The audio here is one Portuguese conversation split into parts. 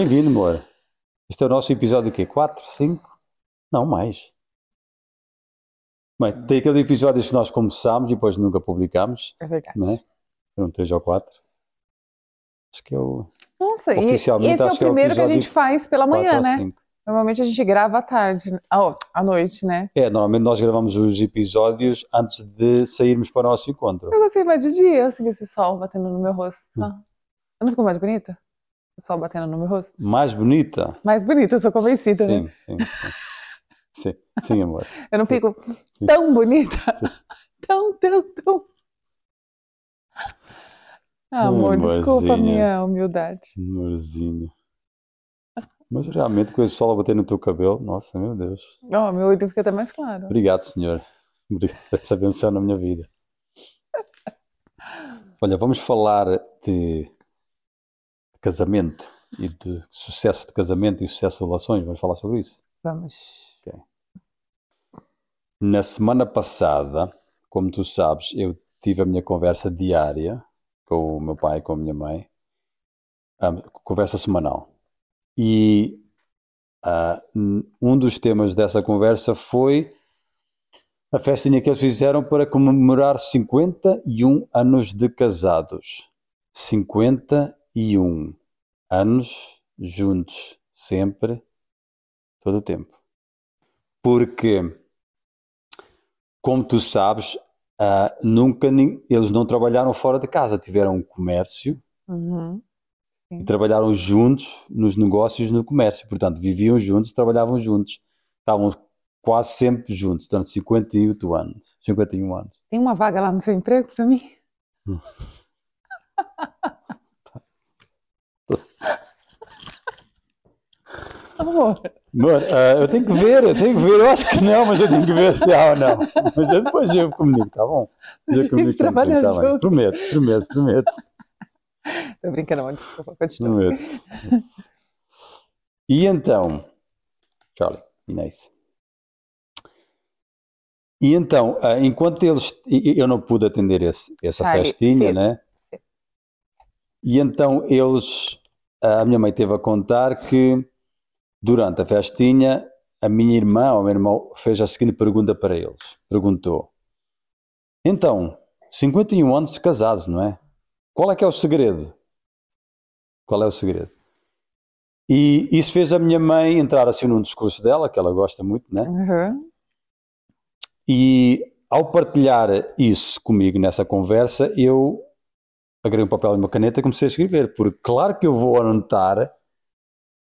Bem-vindo, amor. Este é o nosso episódio o quê? 4, 5? Não, mais. Bem, tem aquele episódio que nós começámos e depois nunca publicámos, É verdade. não é? Foram 3 ou 4. Acho que é o Nossa, e Oficialmente, esse é o que é o primeiro que a gente faz pela 4 manhã, né? 5. Normalmente a gente grava à tarde, à noite, né? É, normalmente nós gravamos os episódios antes de sairmos para o nosso encontro. Eu gostei mais de dia, assim, esse sol batendo no meu rosto. Ah, Eu não fico mais bonita? Sol batendo no meu rosto? Mais bonita? Mais bonita, eu sou convencida, né? Sim, sim, sim. Sim, sim, amor. Eu não Sim. fico Sim. tão bonita. Tão, tão, tão. Ah, amor, desculpa a minha humildade. Amorzinho. Mas realmente com esse sol a bater no teu cabelo, nossa, meu Deus. Ó, meu olho fica até mais claro. Obrigado, Senhor. Obrigado por essa benção na minha vida. Olha, vamos falar de casamento e de sucesso de casamento e sucesso de relações. Vamos falar sobre isso. Vamos. Na semana passada, como tu sabes, eu tive a minha conversa diária com o meu pai e com a minha mãe, a conversa semanal. E n- um dos temas dessa conversa foi a festinha que eles fizeram para comemorar 51 anos de casados. 51 anos juntos, sempre, todo o tempo. Porque como tu sabes, ah, nunca eles não trabalharam fora de casa, tiveram um comércio Uhum. e trabalharam juntos nos negócios no comércio. Portanto, viviam juntos, trabalhavam juntos. Estavam quase sempre juntos, durante 58 anos. 51 anos. Tem uma vaga lá no seu emprego pra mim? Amor, Amor, ah, eu tenho que ver, eu tenho que ver, eu acho que não, mas eu tenho que ver se há ou não. Mas eu depois eu comunico, tá bom? Eu comunico contigo, trabalha tá bem. Prometo, prometo, prometo. tô brincando, amor, desculpa, continua. Prometo. E então, Charlie, Inês. E então, ah, enquanto eles, eu não pude atender esse, essa Charlie, festinha, né? E então eles, a minha mãe teve a contar que durante a festinha a minha irmã ou o meu irmão fez a seguinte pergunta para eles. Perguntou: Então, 51 anos de casados, não é? Qual é que é o segredo? Qual é o segredo? E isso fez a minha mãe entrar assim num discurso dela, que ela gosta muito, né? Uhum. E ao partilhar isso comigo nessa conversa, eu agarrei um papel e uma caneta e comecei a escrever, porque claro que eu vou anotar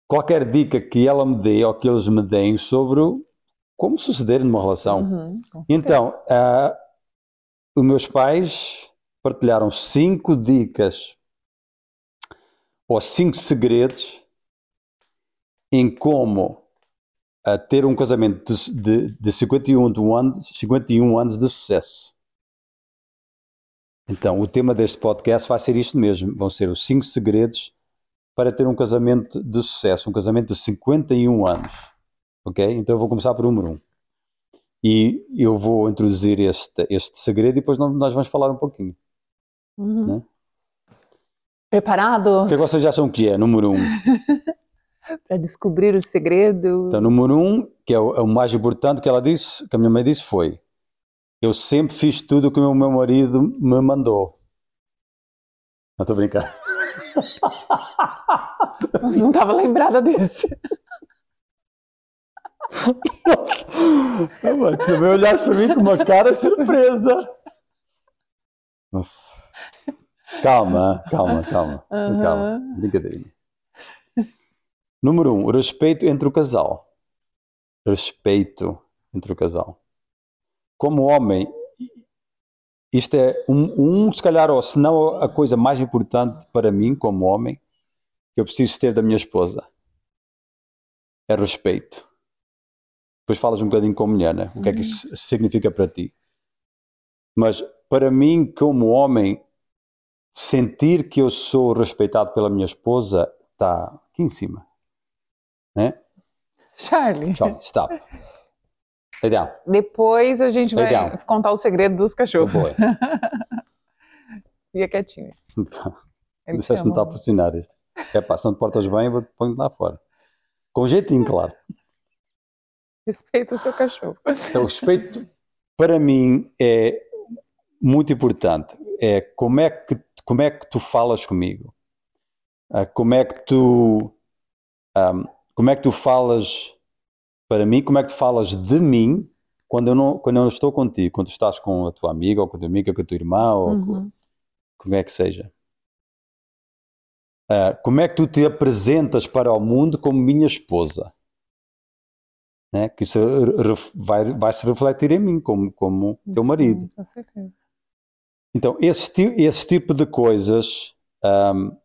qualquer dica que ela me dê ou que eles me deem sobre como suceder numa relação. Uhum. Então, ah, os meus pais partilharam cinco dicas ou cinco segredos em como ah, ter um casamento de, de, de 51, de um anos, 51 anos de sucesso. Então, o tema deste podcast vai ser isto mesmo: vão ser os cinco segredos para ter um casamento de sucesso, um casamento de 51 anos. Ok? Então, eu vou começar por número um. E eu vou introduzir este, este segredo e depois nós vamos falar um pouquinho. Uhum. né? Preparado O que é vocês acham que é? Número um. para descobrir o segredo? Então, número um, que é o, é o mais importante que ela disse, que a minha mãe disse foi: Eu sempre fiz tudo o que o meu marido me mandou. Não estou a brincar. Não estava lembrada desse. Mano, Também olhasse para mim com uma cara surpresa. Nossa. Calma, calma, calma. Aham. Calma. Brincadeirinha. Número um, respeito entre o casal. Respeito entre o casal. Como homem, isto é um, um se calhar, ou se não a coisa mais importante para mim, como homem, que eu preciso ter da minha esposa. É respeito. Depois falas um bocadinho com a mulher, né? O que é que isso significa para ti? Mas para mim, como homem, sentir que eu sou respeitado pela minha esposa está aqui em cima. Né? Charlie, Tchau, stop. Down. depois a gente vai Legal. contar o segredo dos cachorros. Boy. Fica quietinho. Ele te Deixaste-me estar a funcionar este. É pá, se não te portas bem, eu pôr lá fora. Com jeitinho, claro. Respeita o seu cachorro. Então, o respeito, para mim, é muito importante. É como é que, como é que tu falas comigo. Ah, como é que tu um, como é que tu falas para mim, como é que tu falas de mim quando eu não, quando eu não estou contigo, quando estás com a tua amiga, ou com a tua amiga, com a tua irmã, ou uhum. com, como é que seja. Uh, como é que tu te apresentas para o mundo como minha esposa? Né? Que isso vai, vai se refletir em mim como, como teu marido. Sim, então, esse, esse tipo de coisas um,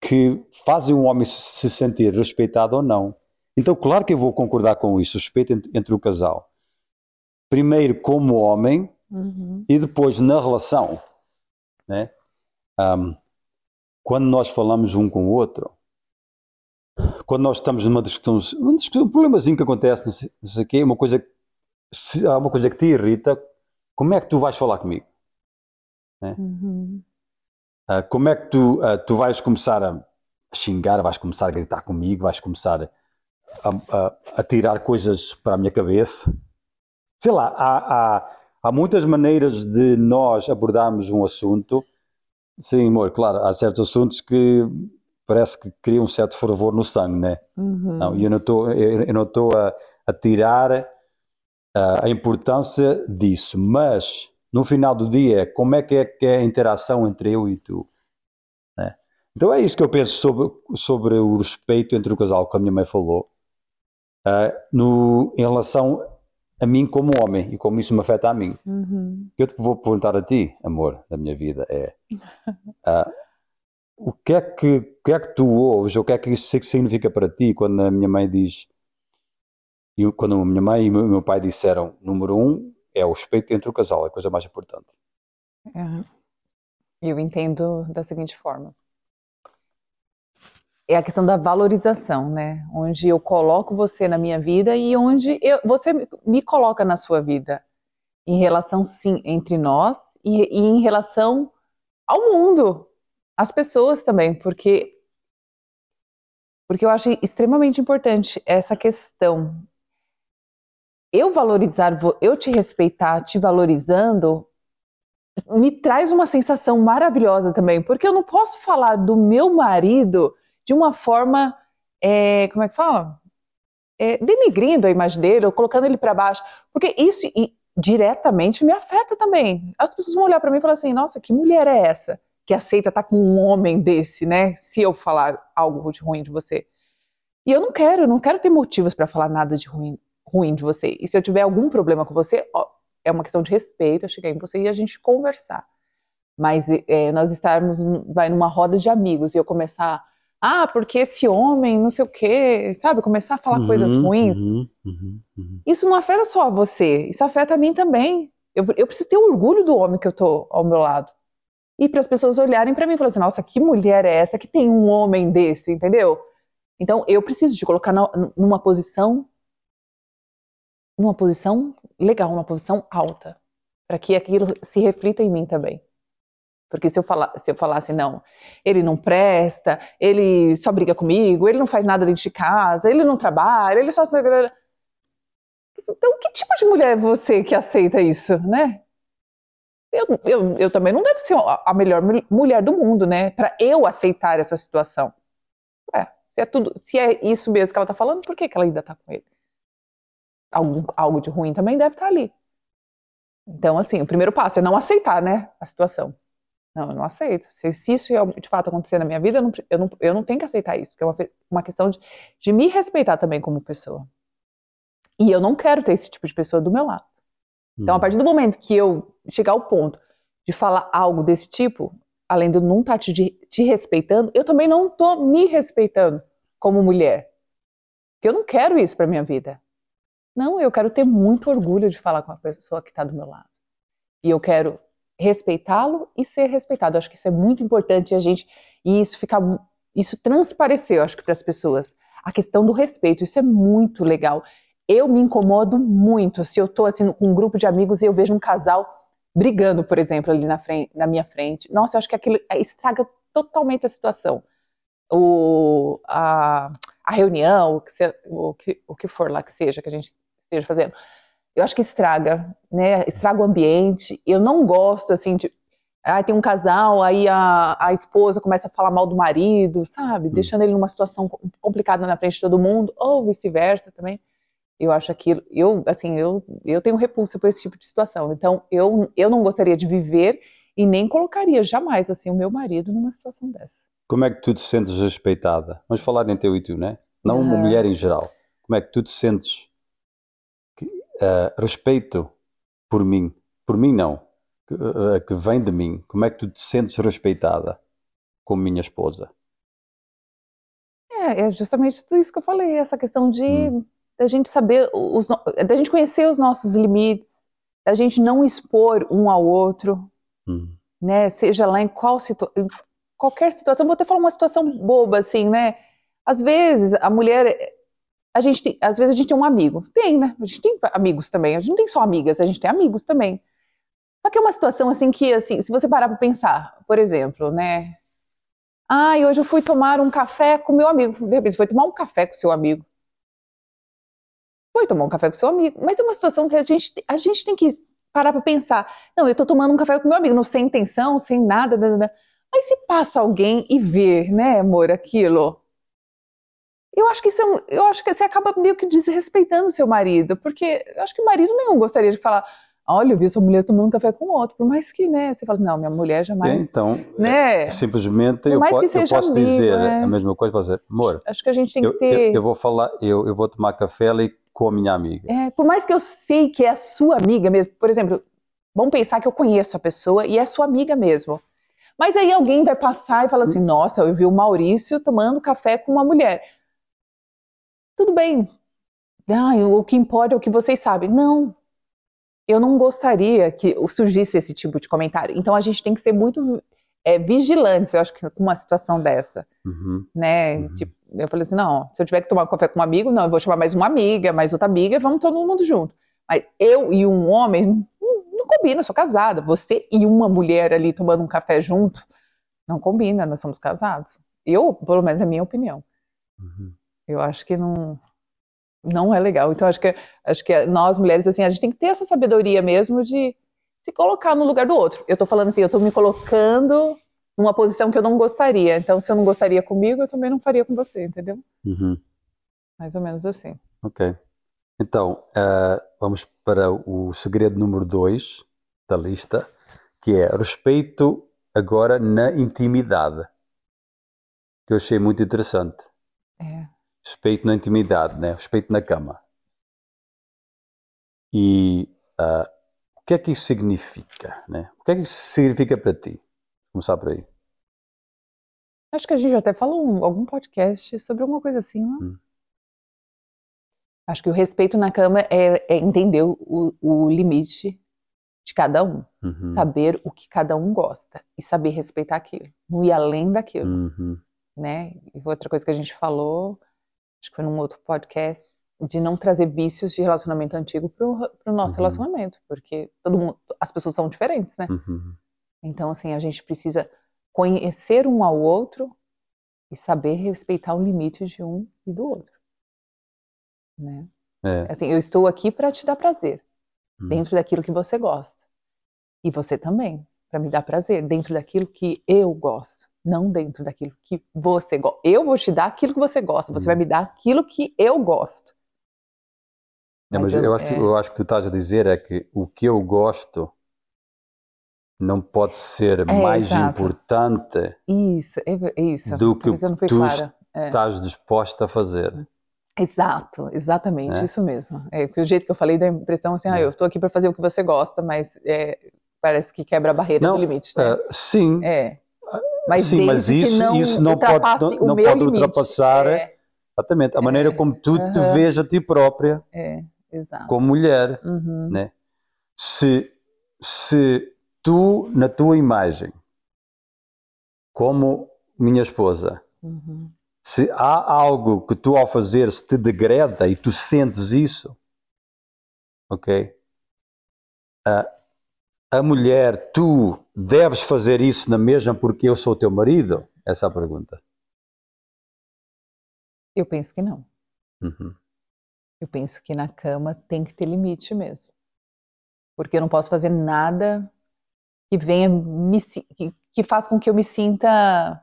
que fazem um homem se sentir respeitado ou não. Então, claro que eu vou concordar com isso, respeito entre, entre o casal. Primeiro como homem uhum. e depois na relação. Né? Um, quando nós falamos um com o outro, quando nós estamos numa discussão, uma discussão um problemazinho que acontece, não sei, não sei o quê, uma coisa, se há uma coisa que te irrita, como é que tu vais falar comigo? Né? Uhum. Uh, como é que tu, uh, tu vais começar a xingar, vais começar a gritar comigo, vais começar a, a, a tirar coisas para a minha cabeça? Sei lá, há, há, há muitas maneiras de nós abordarmos um assunto. Sim, amor, claro, há certos assuntos que parece que criam um certo fervor no sangue, né? Uhum. Não, eu não estou eu não estou a, a tirar a, a importância disso, mas no final do dia, como é que é, que é a interação entre eu e tu? Né? Então é isso que eu penso sobre, sobre o respeito entre o casal que a minha mãe falou, uh, no, em relação a mim como homem e como isso me afeta a mim. Uhum. Eu te vou perguntar a ti, amor, da minha vida, é uh, o, que é que, o que é que tu ouves, ou o que é que isso significa para ti quando a minha mãe diz, e quando a minha mãe e o meu pai disseram, número um, é o respeito entre o casal, é a coisa mais importante. É. Eu entendo da seguinte forma. É a questão da valorização, né? Onde eu coloco você na minha vida e onde eu, você me coloca na sua vida. Em relação, sim, entre nós e, e em relação ao mundo, às pessoas também, porque porque eu acho extremamente importante essa questão eu valorizar, eu te respeitar, te valorizando, me traz uma sensação maravilhosa também, porque eu não posso falar do meu marido de uma forma, é, como é que fala? É, denigrindo a imagem dele ou colocando ele para baixo, porque isso diretamente me afeta também. As pessoas vão olhar para mim e falar assim: nossa, que mulher é essa que aceita estar tá com um homem desse, né? Se eu falar algo de ruim de você. E eu não quero, eu não quero ter motivos para falar nada de ruim ruim de você. E se eu tiver algum problema com você, ó, é uma questão de respeito, eu chegar em você e a gente conversar. Mas é, nós estarmos, vai numa roda de amigos e eu começar, ah, porque esse homem, não sei o quê, sabe? Começar a falar uhum, coisas ruins. Uhum, uhum, uhum, isso não afeta só você, isso afeta a mim também. Eu, eu preciso ter orgulho do homem que eu tô ao meu lado. E para as pessoas olharem para mim e falarem assim, nossa, que mulher é essa que tem um homem desse, entendeu? Então eu preciso de colocar na, numa posição numa posição legal, numa posição alta, para que aquilo se reflita em mim também. Porque se eu, falar, se eu falasse, não, ele não presta, ele só briga comigo, ele não faz nada dentro de casa, ele não trabalha, ele só. Então, que tipo de mulher é você que aceita isso, né? Eu, eu, eu também não devo ser a melhor mulher do mundo, né? Para eu aceitar essa situação. É, se é, tudo, se é isso mesmo que ela tá falando, por que, que ela ainda tá com ele? algum, algo de ruim também deve estar ali. Então, assim, o primeiro passo é não aceitar, né, a situação. Não, eu não aceito. Se, se isso de fato acontecer na minha vida, eu não, eu não, eu não tenho que aceitar isso, porque é uma, uma questão de, de me respeitar também como pessoa. E eu não quero ter esse tipo de pessoa do meu lado. Então, a uhum. partir do momento que eu chegar ao ponto de falar algo desse tipo, além de eu não estar te, te respeitando, eu também não estou me respeitando como mulher. Porque eu não quero isso para minha vida. Não, eu quero ter muito orgulho de falar com a pessoa que está do meu lado. E eu quero respeitá-lo e ser respeitado. Eu acho que isso é muito importante a gente e isso fica isso transpareceu, acho que para as pessoas a questão do respeito. Isso é muito legal. Eu me incomodo muito se eu estou assim com um grupo de amigos e eu vejo um casal brigando, por exemplo, ali na, frente, na minha frente. Nossa, eu acho que aquilo estraga totalmente a situação. o, a, a reunião, o que, se, o, que, o que for lá que seja, que a gente esteja fazendo. Eu acho que estraga, né? Estraga o ambiente. Eu não gosto, assim, de. Ah, tem um casal, aí a, a esposa começa a falar mal do marido, sabe? Hum. Deixando ele numa situação complicada na frente de todo mundo, ou vice-versa também. Eu acho aquilo, eu, assim, eu, eu tenho repulsa por esse tipo de situação. Então, eu, eu não gostaria de viver e nem colocaria jamais, assim, o meu marido numa situação dessa. Como é que tu te sentes respeitada? Vamos falar em teu e tu, né? Não uma mulher em geral. Como é que tu te sentes uh, respeito por mim? Por mim não, que, uh, que vem de mim. Como é que tu te sentes respeitada como minha esposa? É, é justamente tudo isso que eu falei, essa questão de hum da gente saber os, da gente conhecer os nossos limites, da gente não expor um ao outro, hum. né? Seja lá em qual situação, qualquer situação. Vou até falar uma situação boba assim, né? Às vezes a mulher, a gente, tem, às vezes a gente tem um amigo, tem, né? A gente tem amigos também. A gente não tem só amigas, a gente tem amigos também. Só que é uma situação assim que, assim, se você parar para pensar, por exemplo, né? Ah, hoje eu fui tomar um café com meu amigo. De repente, foi tomar um café com seu amigo. Foi tomar um café com seu amigo. Mas é uma situação que a gente, a gente tem que parar para pensar. Não, eu estou tomando um café com meu amigo, não sem intenção, sem nada. Mas se passa alguém e vê, né, amor, aquilo. Eu acho que isso é, eu acho que você acaba meio que desrespeitando o seu marido, porque eu acho que o marido nenhum gostaria de falar, olha, eu vi sua mulher tomando um café com outro, por mais que, né, você fala, não, minha mulher jamais, então, né, simplesmente eu, po eu, posso amigo, dizer é. a mesma coisa, posso dizer, amor, acho que a gente tem que eu, ter, eu, eu, vou falar, eu, eu vou tomar café ali com a minha amiga. É, por mais que eu sei que é a sua amiga mesmo, por exemplo, vamos pensar que eu conheço a pessoa e é sua amiga mesmo. Mas aí alguém vai passar e fala assim: nossa, eu vi o Maurício tomando café com uma mulher. Tudo bem. Ah, o que importa é o que vocês sabem. Não. Eu não gostaria que surgisse esse tipo de comentário. Então a gente tem que ser muito é, vigilantes, eu acho que com uma situação dessa, uhum. né? Uhum. Tipo, eu falei assim, não, se eu tiver que tomar café com um amigo, não, eu vou chamar mais uma amiga, mais outra amiga, vamos todo mundo junto. Mas eu e um homem não, não combina, eu sou casada. Você e uma mulher ali tomando um café junto, não combina, nós somos casados. Eu, pelo menos é a minha opinião. Uhum. Eu acho que não não é legal. Então acho que acho que nós mulheres assim, a gente tem que ter essa sabedoria mesmo de se colocar no lugar do outro. Eu tô falando assim, eu tô me colocando numa posição que eu não gostaria. Então, se eu não gostaria comigo, eu também não faria com você, entendeu? Uhum. Mais ou menos assim. Ok. Então, uh, vamos para o segredo número dois da lista, que é respeito agora na intimidade. Que eu achei muito interessante. É. Respeito na intimidade, né? Respeito na cama. E uh, o que é que isso significa? Né? O que é que isso significa para ti? Vamos começar por aí. Acho que a gente até falou um, algum podcast sobre alguma coisa assim, não? Hum. Acho que o respeito na cama é, é entender o, o, limite de cada um. Uhum. Saber o que cada um gosta e saber respeitar aquilo. Não ir além daquilo. Uhum. Né? E outra coisa que a gente falou, acho que foi num outro podcast, de não trazer vícios de relacionamento antigo para o nosso uhum. relacionamento, porque todo mundo, as pessoas são diferentes, né? Uhum. Então, assim, a gente precisa conhecer um ao outro e saber respeitar o limite de um e do outro, né? É. Assim, eu estou aqui para te dar prazer uhum. dentro daquilo que você gosta e você também para me dar prazer dentro daquilo que eu gosto não dentro daquilo que você gosta. Eu vou te dar aquilo que você gosta, você vai me dar aquilo que eu gosto. Não, mas, mas eu, eu, acho, é... eu acho que tu estás a dizer é que o que eu gosto não pode ser é, mais exato. importante isso, é, é isso. do que tu é. estás disposta a fazer. Exato, exatamente, é? isso mesmo. É, o jeito que eu falei dá a impressão assim, ah, eu estou aqui para fazer o que você gosta, mas parece que quebra a barreira não, do limite. Né? Uh, sim. É. Mas, sim, mas isso não, isso não pode, não, pode ultrapassar exatamente, a maneira como tu te vês a ti própria. É como mulher, uhum. né? Se, se tu, na tua imagem, como minha esposa, uhum. se há algo que tu ao fazer se te degrada e tu sentes isso, ok? A, a mulher, tu deves fazer isso na mesma porque eu sou teu marido? Essa é a pergunta. Eu penso que não. Uhum. Eu penso que na cama tem que ter limite mesmo. Porque eu não posso fazer nada que venha me, que, que faça com que eu me sinta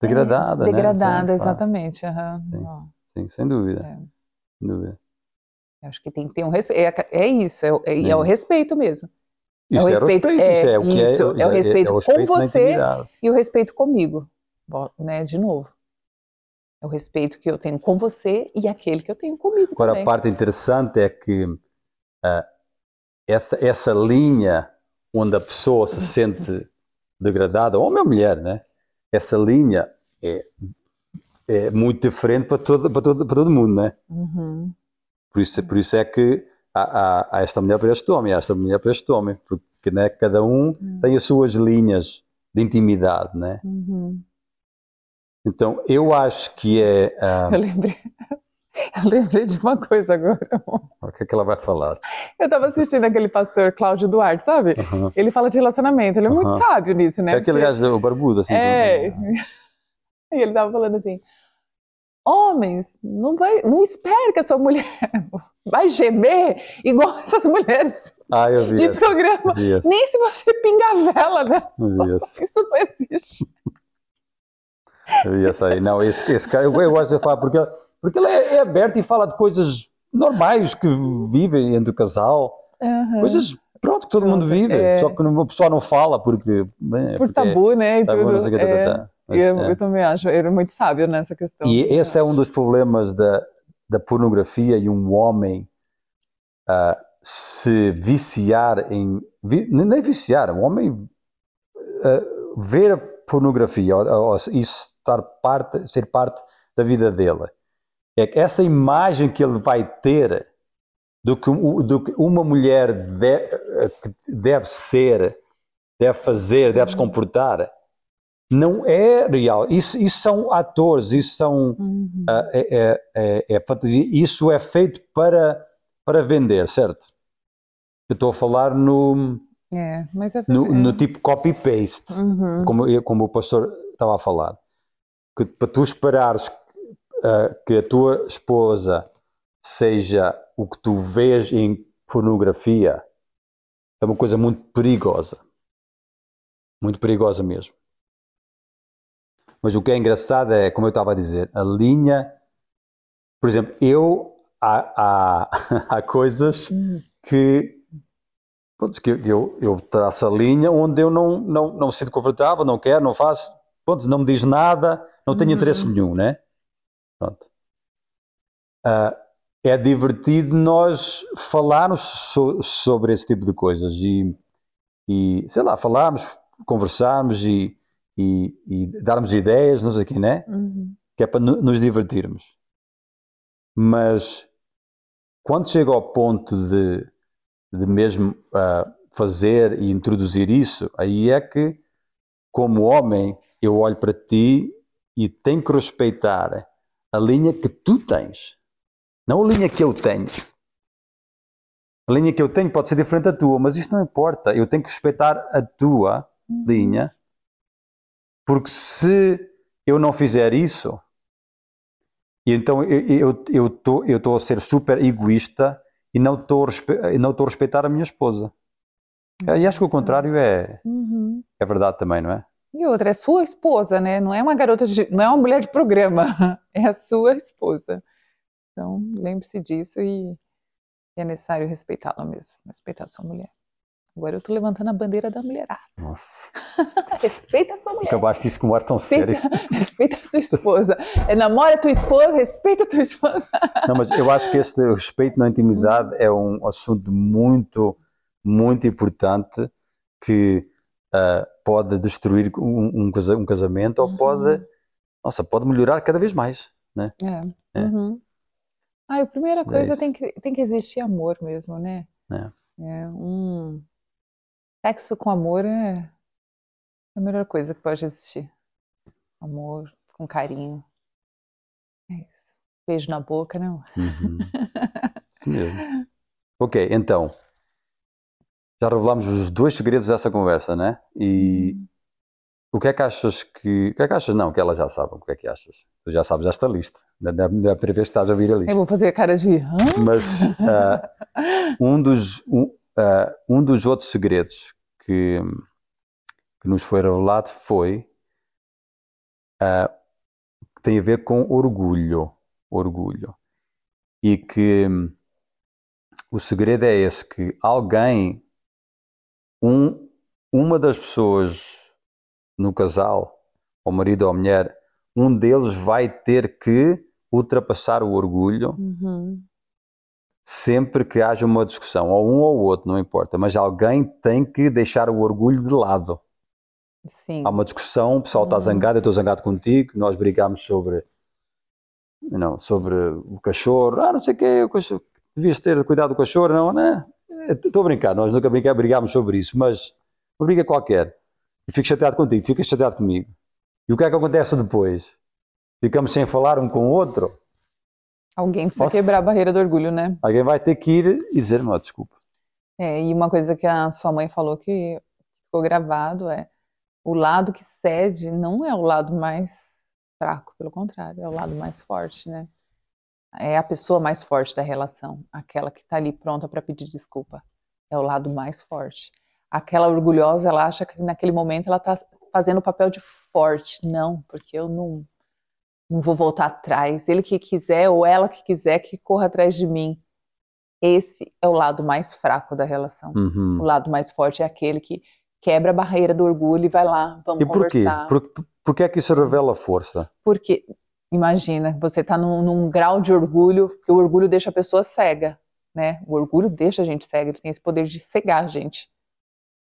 Degradada, é, né? degradada, claro. exatamente. aham. Sim. Sem dúvida. é. Sem dúvida. Acho que tem que ter um respeito. É, é isso, é, o- é, É o respeito mesmo. Isso o é respeito- respeito, é, isso é o que isso, é, é o respeito com respeito na você. E o respeito comigo, né? De novo. É o respeito que eu tenho com você e aquele que eu tenho comigo Agora, também. a parte interessante é que ah, essa, essa linha onde a pessoa se sente degradada, homem ou mulher, né? Essa linha é, é muito diferente para todo, para, todo, para todo mundo, né? Uhum. Por isso, por isso é que há esta mulher para este homem, há esta mulher para este homem, porque né, cada um Hum. tem as suas linhas de intimidade, né? Uhum. Então, eu acho que é... ah, Eu lembrei. Eu lembrei de uma coisa agora. o que é que ela vai falar? Eu estava assistindo aquele pastor Cláudio Duarte, sabe? Aham. Ele fala de relacionamento, ele é muito sábio nisso, né? É aquele Porque- gajo, o barbudo, assim. É. com- E ele tava falando assim: homens, não vai, não espere que a sua mulher vai gemer igual essas mulheres Ah, de programa. Nem se você pingar a vela, né? Isso não existe. eu vi esse aí. Não, esse, esse cara, eu, gosto de falar porque, porque ele é, é aberto e fala de coisas normais que vivem entre o casal, Aham. coisas, pronto, que todo mundo vive, é. só que o pessoal não fala porque... né, Por porque tabu, né? Tabu, tudo. não sei o que, tá, É, tá, tá. Mas, eu, é. eu também acho, ele é muito sábio nessa questão. E esse é um dos problemas da, da pornografia e um homem ah, se viciar em. vi- nem viciar, um homem ah, ver a pornografia ou, ou isso estar parte, ser parte da vida dele. É que essa imagem que ele vai ter do que, do que uma mulher de- que deve ser, deve fazer, deve se comportar, não é real. Isso, isso são atores, isso são Uhum. ah, é, é, é, é fantasia. Isso é feito para, para vender, certo? Eu estou a falar no, É, é no, no tipo copy-paste, Uhum. como, como o pastor estava a falar. Que para tu esperares ah, que a tua esposa seja o que tu vês em pornografia é uma coisa muito perigosa. Muito perigosa mesmo. Mas o que é engraçado é, como eu estava a dizer, a linha. Por exemplo, eu. Há, há, há coisas Uhum. que. pronto, que eu, eu traço a linha onde eu não, não, não me sinto confortável, não quero, não faço. Pronto, não me diz nada, não tenho Uhum. interesse nenhum, né? Pronto. Ah, é divertido nós falarmos so- sobre esse tipo de coisas e, e sei lá, falarmos, conversarmos e, e, e darmos ideias, não sei o quê, né? Uhum. que é para no- nos divertirmos. Mas quando chega ao ponto de, de mesmo ah, fazer e introduzir isso, aí é que, como homem, eu olho para ti e tenho que respeitar a linha que tu tens, não a linha que eu tenho. A linha que eu tenho pode ser diferente da tua, mas isto não importa. Eu tenho que respeitar a tua Uhum. linha, porque se eu não fizer isso, então eu eu estou eu estou a ser super egoísta e não estou não a respeitar a minha esposa. E acho que o contrário é, Uhum. é verdade também, não é? E outra, é sua esposa, né? Não é uma garota de, não é uma mulher de programa, é a sua esposa. Então, lembre-se disso e é necessário respeitá-la mesmo, respeitar a sua mulher. Agora eu tô levantando a bandeira da mulherada. Nossa, Respeita a sua mulher. acabaste isso com um ar tão sério. Respeita, a sua esposa. É, namora a tua esposa, respeita a tua esposa. Não, mas eu acho que este respeito na intimidade é um assunto muito, muito importante que ah, pode destruir um, um casa- casamento ou Uhum. pode, nossa, pode melhorar cada vez mais. É. É. Uhum. Ah, a primeira coisa isso. tem que, tem que existir amor mesmo, né? É. É, um sexo com amor é a melhor coisa que pode existir. Amor, com carinho. É isso. Beijo na boca, não? Uhum. Isso mesmo. Ok, então. Já revelámos os dois segredos dessa conversa, né? E O que é que achas que. O que é que achas? Não, que ela já sabe. O que é que achas? Tu já sabes esta lista. Da, da, da primeira vez que estás a ouvir a lista. Eu vou fazer a cara de. Hã? Mas ah, um, dos, um, ah, um dos outros segredos que, que nos foi revelado foi. que tem a ver com orgulho. Orgulho. E que hum, o segredo é esse: que alguém, um, uma das pessoas no casal, ou marido ou mulher, um deles vai ter que ultrapassar o orgulho Uhum. Sempre que haja uma discussão, ou um ou outro, não importa, mas alguém tem que deixar o orgulho de lado. Sim. Há uma discussão, o pessoal está Uhum. zangado, eu estou zangado contigo, nós brigamos sobre, não, sobre o cachorro, ah, não sei o quê, o cachorro, devias ter cuidado do cachorro, não, né? Estou a brincar, nós nunca brigámos sobre isso, mas uma briga qualquer, e fico chateado contigo, ficas chateado comigo. E o que é que acontece depois? Ficamos sem falar um com o outro? Alguém precisa Nossa. quebrar a barreira do orgulho, né? Alguém vai ter que ir e dizer, não, desculpa. É, e uma coisa que a sua mãe falou que ficou gravado é o lado que cede não é o lado mais fraco, pelo contrário, é o lado mais forte, né? É a pessoa mais forte da relação, aquela que está ali pronta para pedir desculpa. É o lado mais forte. Aquela orgulhosa, ela acha que naquele momento ela está fazendo o papel de forte. Não, porque eu não, não vou voltar atrás. Ele que quiser ou ela que quiser que corra atrás de mim. Esse é o lado mais fraco da relação. Uhum. O lado mais forte é aquele que quebra a barreira do orgulho e vai lá, vamos E porquê? conversar. Por, por que é que isso revela força? Porque, imagina, você está num, num grau de orgulho, que o orgulho deixa a pessoa cega, né? O orgulho deixa a gente cega, ele tem esse poder de cegar a gente.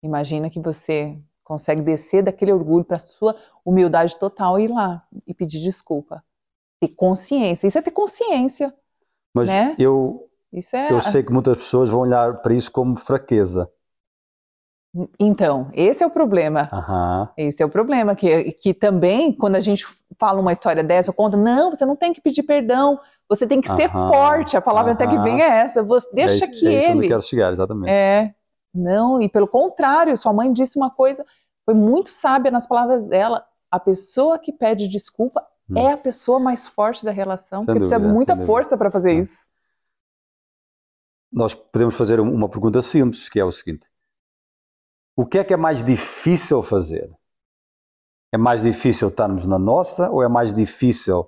Imagina que você consegue descer daquele orgulho para sua humildade total e ir lá e pedir desculpa. Ter consciência. Isso é ter consciência. Mas Né? eu, Isso é. eu sei que muitas pessoas vão olhar para isso como fraqueza. Então, esse é o problema. Aham. Esse é o problema, que, que também, quando a gente fala uma história dessa, conta, não, você não tem que pedir perdão, você tem que ser Aham, forte, a palavra até que vem é essa, você, É deixa isso- que é isso onde eu ele... quero chegar, exatamente. É, não, e pelo contrário, sua mãe disse uma coisa, foi muito sábia nas palavras dela, a pessoa que pede desculpa Hum. é a pessoa mais forte da relação, Sem porque precisa dúvida, muita sem dúvida. força para fazer isso. Nós podemos fazer um- uma pergunta simples, que é o seguinte: O que é que é mais difícil fazer? É mais difícil estarmos na nossa ou é mais difícil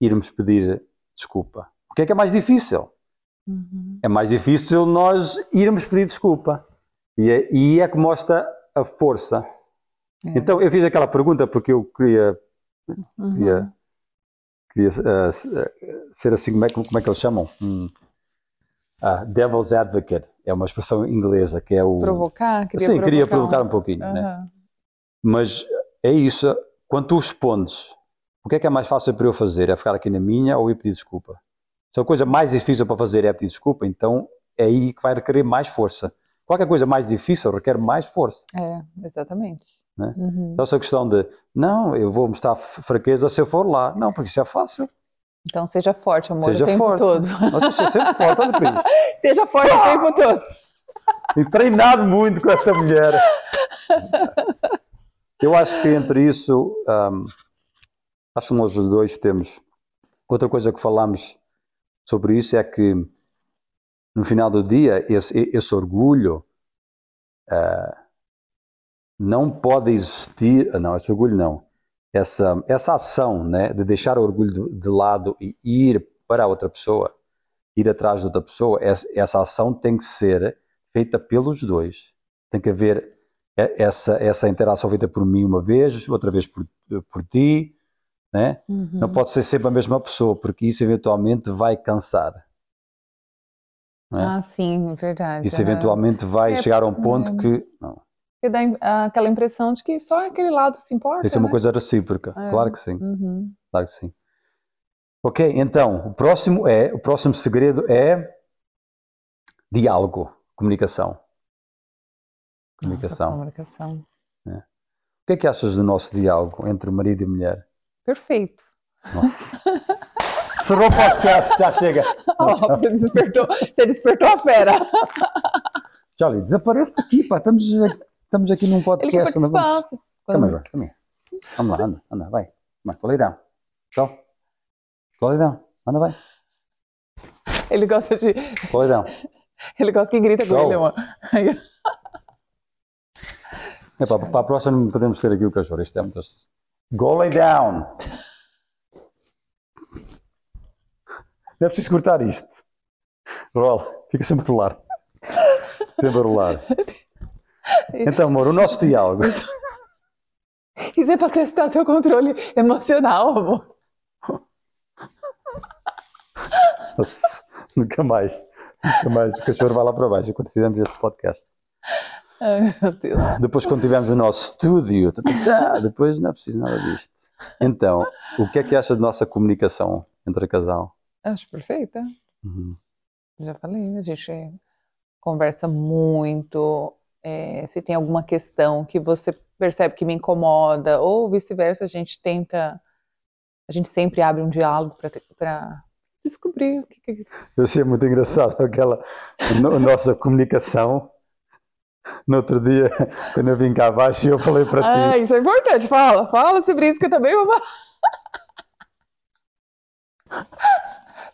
irmos pedir desculpa? O que é que é mais difícil? Uhum. É mais difícil nós irmos pedir desculpa. E é, e é que mostra a força. É. Então, eu fiz aquela pergunta porque eu queria, Uhum. queria, queria s- eh, ser assim, como é, que- como é que eles chamam? Hum. Ah, devil's advocate. É uma expressão inglesa que é o. Provocar? Queria Sim, queria provocar provocar um pouquinho. né? Aham. Mas é isso. Quando tu respondes, o que é que é mais fácil para eu fazer? É ficar aqui na minha ou ir pedir desculpa? Se a coisa mais difícil para fazer é pedir desculpa, então é aí que vai requerer mais força. Qualquer coisa mais difícil requer mais força. É, exatamente. Né? Uhum. Então, essa questão de não, eu vou mostrar fraqueza se eu for lá. Não, porque isso é fácil. Então seja forte, amor, Seja o tempo forte. todo. Nossa, eu sou sempre forte, olha para isso. Seja forte o tempo todo. Tenho treinado muito com essa mulher. Eu acho que entre isso, hum, acho que nós os dois temos. Outra coisa que falamos sobre isso é que no final do dia, esse, esse orgulho ah, não pode existir. ah, Não, esse orgulho não. Essa, essa ação né, de deixar o orgulho de, de lado e ir para a outra pessoa, ir atrás de outra pessoa, essa, essa ação tem que ser feita pelos dois. Tem que haver e- essa, essa interação feita por mim uma vez, outra vez por, por ti, né? Uhum. Não pode ser sempre a mesma pessoa, porque isso eventualmente vai cansar. É? Ah, sim, verdade. isso eventualmente vai É, chegar a um ponto é. que não, Porque dá aquela impressão de que só aquele lado se importa. que ser uma né? coisa recíproca. É. Claro que sim, Uhum. claro que sim. Ok, então, o próximo é, o próximo segredo é diálogo, comunicação. Comunicação. Nossa, comunicação. O que é que achas do nosso diálogo entre marido e mulher? Perfeito. Nossa. Cerrou o podcast, já chega. Ó, você, despertou, você despertou a fera. Charlie, desaparece daqui, pá. Estamos, estamos aqui num Ele podcast. não vamos- Quando- here, come here. Vamos lá, anda, anda, vai. Vai, go lay down. Go. Go lay down. Anda, vai. Ele gosta de. Go lay down. Ele gosta que grita com Go. ele. Aí, É, para, para a próxima podemos ter aqui o cachorro. Isto é muito... Go lay down. Não é preciso cortar isto. Rola. Fica sempre a rolar. Sempre a rolar. Então, amor, o nosso diálogo. Isso é para testar seu controle emocional, amor. Nossa, nunca mais. Nunca mais. O cachorro vai lá para baixo enquanto fizemos este podcast. Ai, meu Deus. Depois, quando tivermos o nosso estúdio, tá, tá, tá, depois não é preciso nada disto. Então, o que é que acha de nossa comunicação entre casal? Acho perfeita. Uhum. Já falei, a gente conversa muito. é, se tem alguma questão que você percebe que me incomoda, ou vice-versa, a gente tenta. A gente sempre abre um diálogo para descobrir o que, que Eu achei muito engraçado aquela no- nossa comunicação. No outro dia, quando eu vim cá abaixo, eu falei para Ah, ti, isso é importante. Fala, fala sobre isso que eu também vou falar.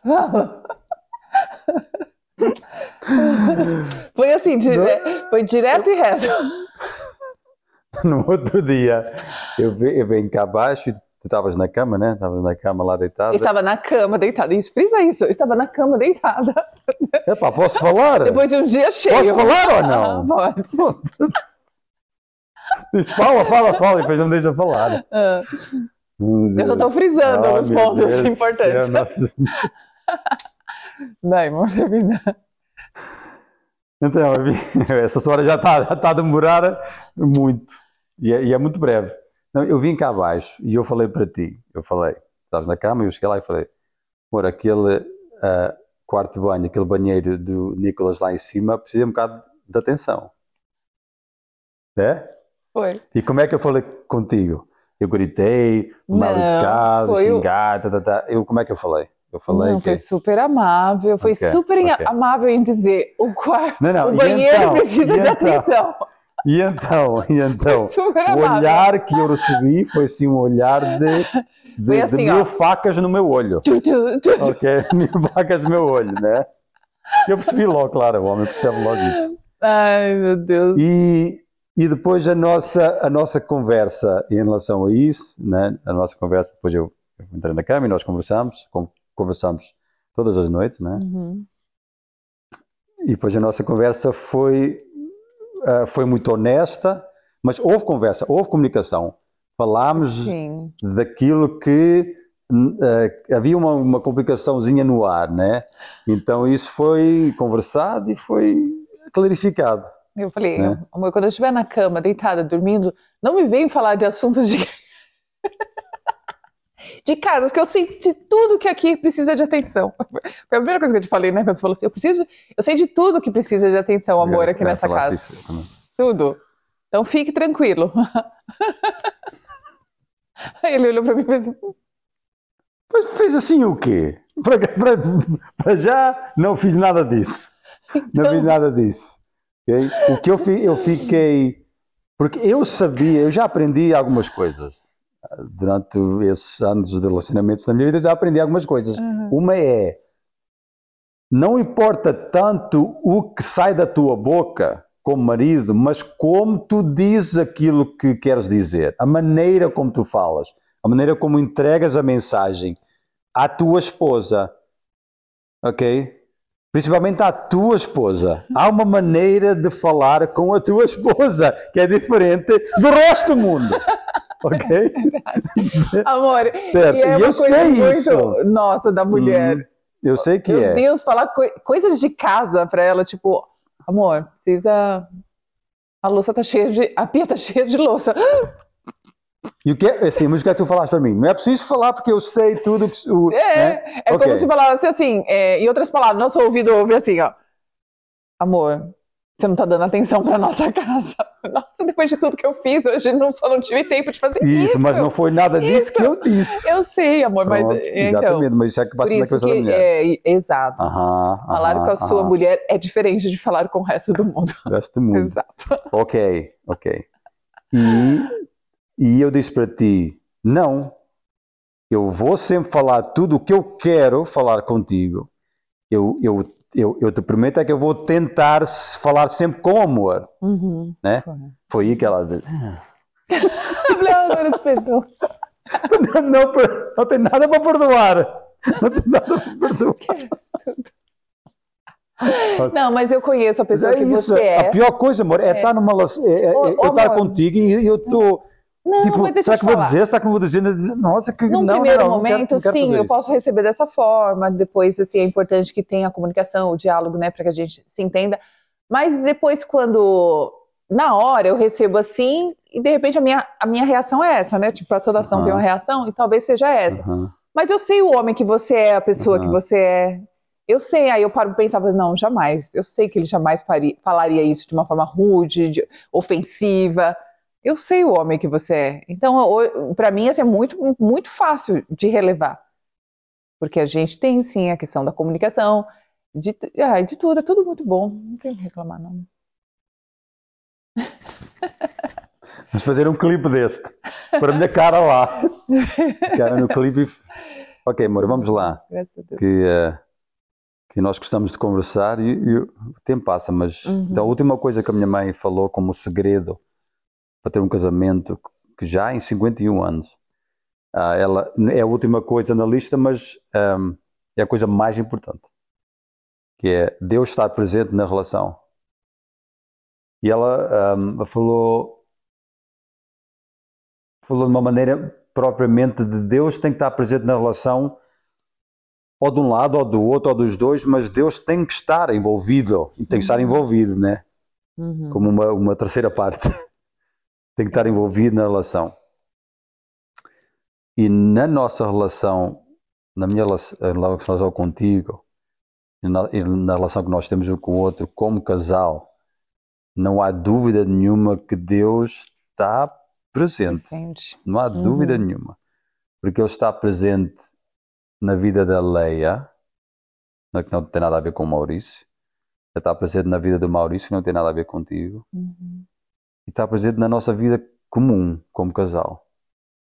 Foi assim, dire- foi direto e reto. no outro dia, eu, eu vim cá abaixo e tu estavas na cama, né? Estavas na cama lá deitada. Eu estava na cama deitada. Isso, frisa isso. Eu estava na cama deitada. Epá, posso falar? Depois de um dia cheio. Posso falar ou não? Ah, pode. Diz, fala, fala, fala, e depois não me deixa falar. Ah, eu só estou frisando Ah, alguns pontos Deus importantes. céu, nossa. Amor, termina. Então, eu essa hora já está já tá a demorar muito. E é, e é muito breve. Não, eu vim cá abaixo e eu falei para ti. Eu falei, estavas na cama e eu cheguei lá e falei, amor, aquele ah, quarto de banho, aquele banheiro do Nicolas lá em cima, precisa um bocado de atenção. É? Foi. E como é que eu falei contigo? Eu gritei, mal educado, foi o- xingar, tá, tá, tá. Eu, como é que eu falei? Eu falei Não, que... foi super amável, foi Ok, super ok. amável em dizer o quarto, Não, não, o banheiro então? precisa de então? atenção. E então, e então, o olhar que eu recebi foi assim um olhar de, de, Foi de assim, mil ó. facas no meu olho. Ok? Mil facas no meu olho, né? Eu percebi logo, claro, o homem percebe logo isso. Ai, meu Deus. E, e depois a nossa, a nossa conversa em relação a isso, né? a nossa conversa, depois eu, eu entrei na cama e nós conversamos, con- conversamos todas as noites, né? Uhum. E depois a nossa conversa foi, ah, foi muito honesta, mas houve conversa, houve comunicação. Falámos Sim. daquilo que ah, havia uma, uma complicaçãozinha no ar, né? Então isso foi conversado e foi clarificado. Eu falei, Né? amor, quando eu estiver na cama, deitada, dormindo, não me vem falar de assuntos de. De casa, porque eu sei de tudo que aqui precisa de atenção. Foi a primeira coisa que eu te falei, né? Quando você falou assim, eu preciso, eu sei de tudo que precisa de atenção, amor, aqui É, nessa casa. isso. Tudo. Então fique tranquilo. Aí ele olhou pra mim e fez assim, Mas fez assim o quê? Para, para, para já não fiz nada disso. Não fiz nada disso. ok? O que eu, eu fiquei. Porque eu sabia, eu já aprendi algumas coisas. Durante esses anos de relacionamentos na minha vida, já aprendi algumas coisas. Uhum. Uma é. Não importa tanto o que sai da tua boca como marido, mas como tu dizes aquilo que queres dizer, a maneira como tu falas, a maneira como entregas a mensagem à tua esposa, ok? Principalmente à tua esposa. Há uma maneira de falar com a tua esposa que é diferente do resto do mundo, ok? Amor, Certo, e é e uma eu coisa sei muito isso. nossa da mulher. Eu sei que Meu é. Deus, falar coi- coisas de casa pra ela, tipo, amor, precisa. A louça tá cheia de. A pia tá cheia de louça. E o que é, assim, mas o que é que tu falaste para mim? Não é preciso falar porque eu sei tudo o, É, né? é Ok. como se falasse assim, é, em outras palavras, nosso ouvido ouve assim, ó. Amor, você não tá dando atenção pra nossa casa. Nossa, depois de tudo que eu fiz, hoje não, só não tive tempo de fazer Isso, isso. mas não foi nada disso Isso. que eu disse. Eu sei, amor, mas Pronto, é, exatamente, então. mas isso é que passa na cabeça da que mulher. é exato. Aham, Falar aham, com a sua mulher é diferente de falar com o resto do mundo. Resto do mundo. Exato. Ok, ok. E e eu disse para ti: não, eu vou sempre falar tudo o que eu quero falar contigo. Eu, eu, eu, eu te prometo é que eu vou tentar falar sempre com amor. Uhum. Né? Foi aí que ela disse. não, não, não tem nada para perdoar. Não tem nada para perdoar. Não, mas eu conheço a pessoa é que isso. você é. A pior coisa, amor, é, é. estar numa é, é, ô, eu estar contigo e eu estou. Não, tipo, mas deixa será que falar. vou dizer? Será que não vou dizer? Nossa, que Num não, primeiro não, momento, não quero, quero sim, eu isso. posso receber dessa forma. Depois, assim, é importante que tenha a comunicação, o diálogo, né, para que a gente se entenda. Mas depois, quando na hora eu recebo assim, e de repente a minha, a minha reação é essa, né? Tipo, a toda ação uhum. tem uma reação, e talvez seja essa. Uhum. Mas eu sei o homem que você é, a pessoa uhum. que você é. Eu sei, aí eu paro para pensar, não, jamais. Eu sei que ele jamais faria, falaria isso de uma forma rude, de, ofensiva. Eu sei o homem que você é. Então, para mim, assim, é muito, muito fácil de relevar. Porque a gente tem, sim, a questão da comunicação, de, ah, de tudo, é tudo muito bom. Não tenho que reclamar, não. Vamos fazer um clipe deste. Para a minha cara lá. Cara no clipe. Ok, amor, vamos lá. Que, uh, que nós gostamos de conversar e, e, o tempo passa, mas uhum. a última coisa que a minha mãe falou como segredo para ter um casamento, que já em 51 anos, uh, ela é a última coisa na lista, mas um, é a coisa mais importante. Que é Deus estar presente na relação. E ela um, falou falou de uma maneira propriamente de Deus tem que estar presente na relação ou de um lado ou do outro ou dos dois, mas Deus tem que estar envolvido tem que estar uhum. envolvido, né? Uhum. Como uma, uma terceira parte. Tem que estar envolvido na relação. E na nossa relação, na minha relação contigo, e na, e na relação que nós temos um com o outro, como casal, não há dúvida nenhuma que Deus está presente. presente. Não há uhum. dúvida nenhuma. Porque Ele está presente na vida da Leia, que não tem nada a ver com o Maurício. Ele está presente na vida do Maurício, que não tem nada a ver contigo. Uhum. E está presente na nossa vida comum, como casal.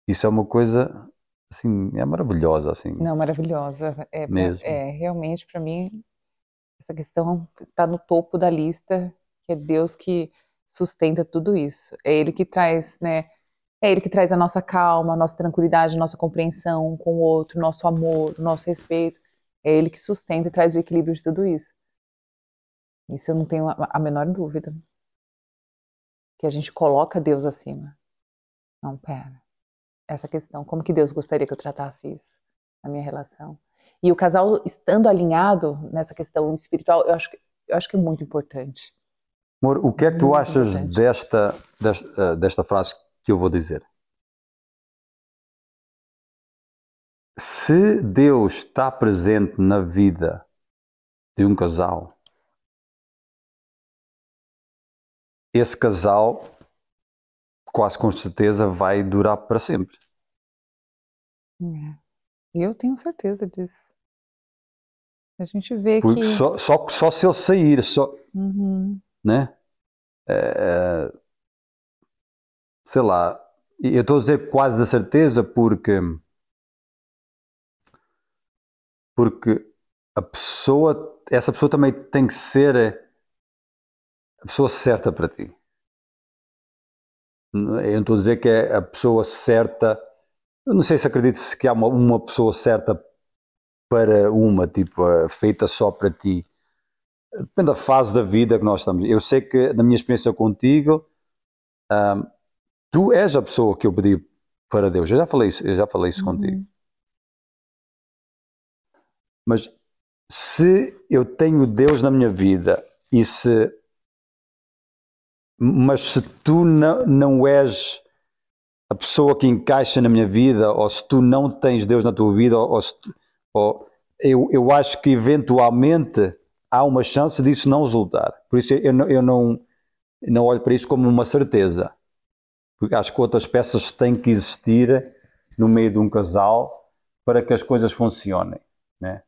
Isso é uma coisa, assim, é maravilhosa, assim. Não, maravilhosa. É, Mesmo. é realmente, para mim, essa questão está no topo da lista, que é Deus que sustenta tudo isso. É Ele que traz, né? É Ele que traz a nossa calma, a nossa tranquilidade, a nossa compreensão com o outro, nosso amor, o nosso respeito. É Ele que sustenta e traz o equilíbrio de tudo isso. Isso eu não tenho a menor dúvida. Que a gente coloca Deus acima. Não, pera. Essa questão, como que Deus gostaria que eu tratasse isso na minha relação? E o casal estando alinhado nessa questão espiritual, eu acho que, eu acho que é muito importante. Amor, o que é que tu achas desta, desta, eh, desta frase que eu vou dizer? Se Deus está presente na vida de um casal, esse casal quase com certeza vai durar para sempre. É. Eu tenho certeza disso. A gente vê Porque que. Só, só, só se ele sair, só. Uhum né? É, sei lá, eu estou a dizer quase da certeza porque porque a pessoa, essa pessoa também tem que ser a pessoa certa para ti. Eu não estou a dizer que é a pessoa certa. Eu não sei se acredito que há uma, uma pessoa certa para uma, tipo, feita só para ti. Depende da fase da vida que nós estamos. Eu sei que, na minha experiência contigo, tu és a pessoa que eu pedi para Deus. Eu já falei isso, eu já falei isso uhum. contigo. Mas se eu tenho Deus na minha vida e se mas se tu não, não és a pessoa que encaixa na minha vida, ou se tu não tens Deus na tua vida, ou, ou, ou eu, eu acho que eventualmente há uma chance disso não resultar. Por isso eu não, eu não, não olho para isso como uma certeza. Porque acho que outras peças têm que existir no meio de um casal para que as coisas funcionem. Né?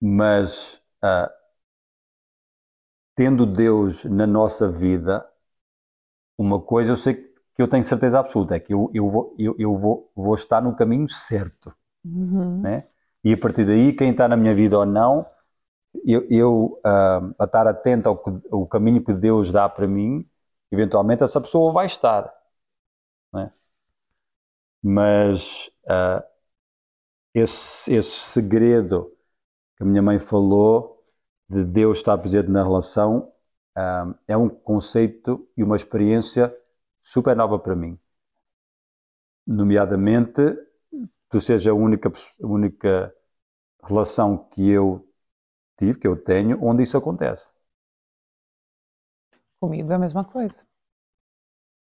Mas uh, tendo Deus na nossa vida, uma coisa eu sei que eu tenho certeza absoluta, é que eu, eu, vou, eu, eu vou, vou estar no caminho certo. Uhum. Né? E a partir daí, quem está na minha vida ou não, eu, eu uh, a estar atento ao, que, ao caminho que Deus dá para mim, eventualmente essa pessoa vai estar. Né? Mas uh, esse, esse segredo que a minha mãe falou de Deus estar presente na relação uh, é um conceito e uma experiência super nova para mim. Nomeadamente, tu seja a única, a única relação que eu tive, que eu tenho, onde isso acontece. Comigo é a mesma coisa.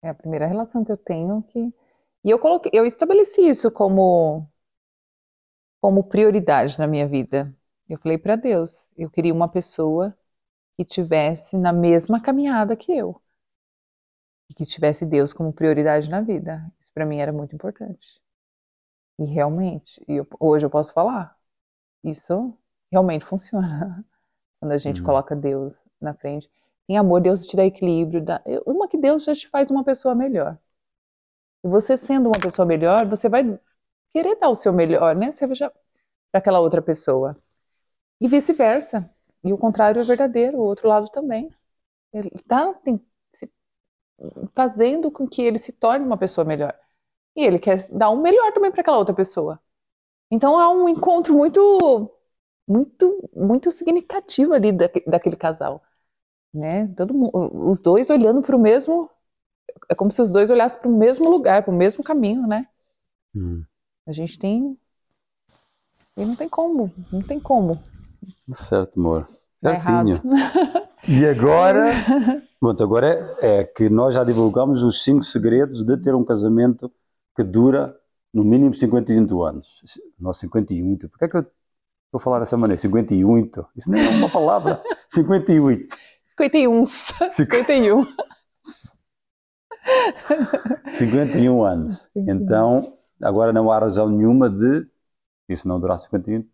É a primeira relação que eu tenho que. E eu coloquei, eu estabeleci isso como como prioridade na minha vida. Eu falei para Deus, eu queria uma pessoa que tivesse na mesma caminhada que eu e que tivesse Deus como prioridade na vida. Isso para mim era muito importante. E realmente, eu, hoje eu posso falar, isso realmente funciona. Quando a gente uhum. coloca Deus na frente. Em amor, Deus te dá equilíbrio. Dá... Uma que Deus já te faz uma pessoa melhor. E você sendo uma pessoa melhor, você vai querer dar o seu melhor, né? Você para aquela outra pessoa. E vice-versa. E o contrário é verdadeiro, o outro lado também. Ele está fazendo com que ele se torne uma pessoa melhor. E ele quer dar um melhor também para aquela outra pessoa. Então há um encontro muito muito muito significativo ali da, daquele casal, né? Todo mundo, os dois olhando para o mesmo é como se os dois olhassem para o mesmo lugar, para o mesmo caminho, né? Hum. A gente tem e não tem como, não tem como. Certo, amor. Tá Certinho. e agora, pronto, agora é, é que nós já divulgamos os cinco segredos de ter um casamento que dura no mínimo 58 anos. Não, 58. Porquê é que eu vou falar dessa maneira? 58. Isso nem é uma palavra. 58. 51. 51. 51 anos. Então, agora não há razão nenhuma de isso não durar 51.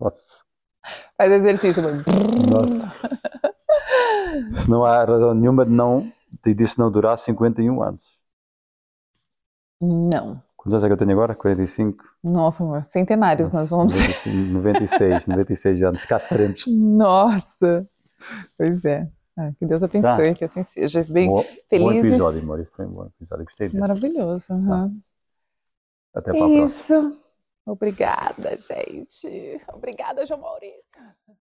Nossa. Faz exercício, mano. Nossa. Se não há razão nenhuma de não de disso não durar 51 anos. Não. Quantos anos é que eu tenho agora? 45? Nossa, amor, centenários Nossa, nós vamos. 95, 96, 96 anos, cá estaremos. Nossa, pois é. Ah, que Deus abençoe, tá. que assim seja. Bem bom, felizes. Bom episódio, amor. Isso foi um bom episódio. Gostei desse. Maravilhoso. Uhum. Tá. Até para a próxima. Isso. Obrigada, gente. Obrigada, João Maurício.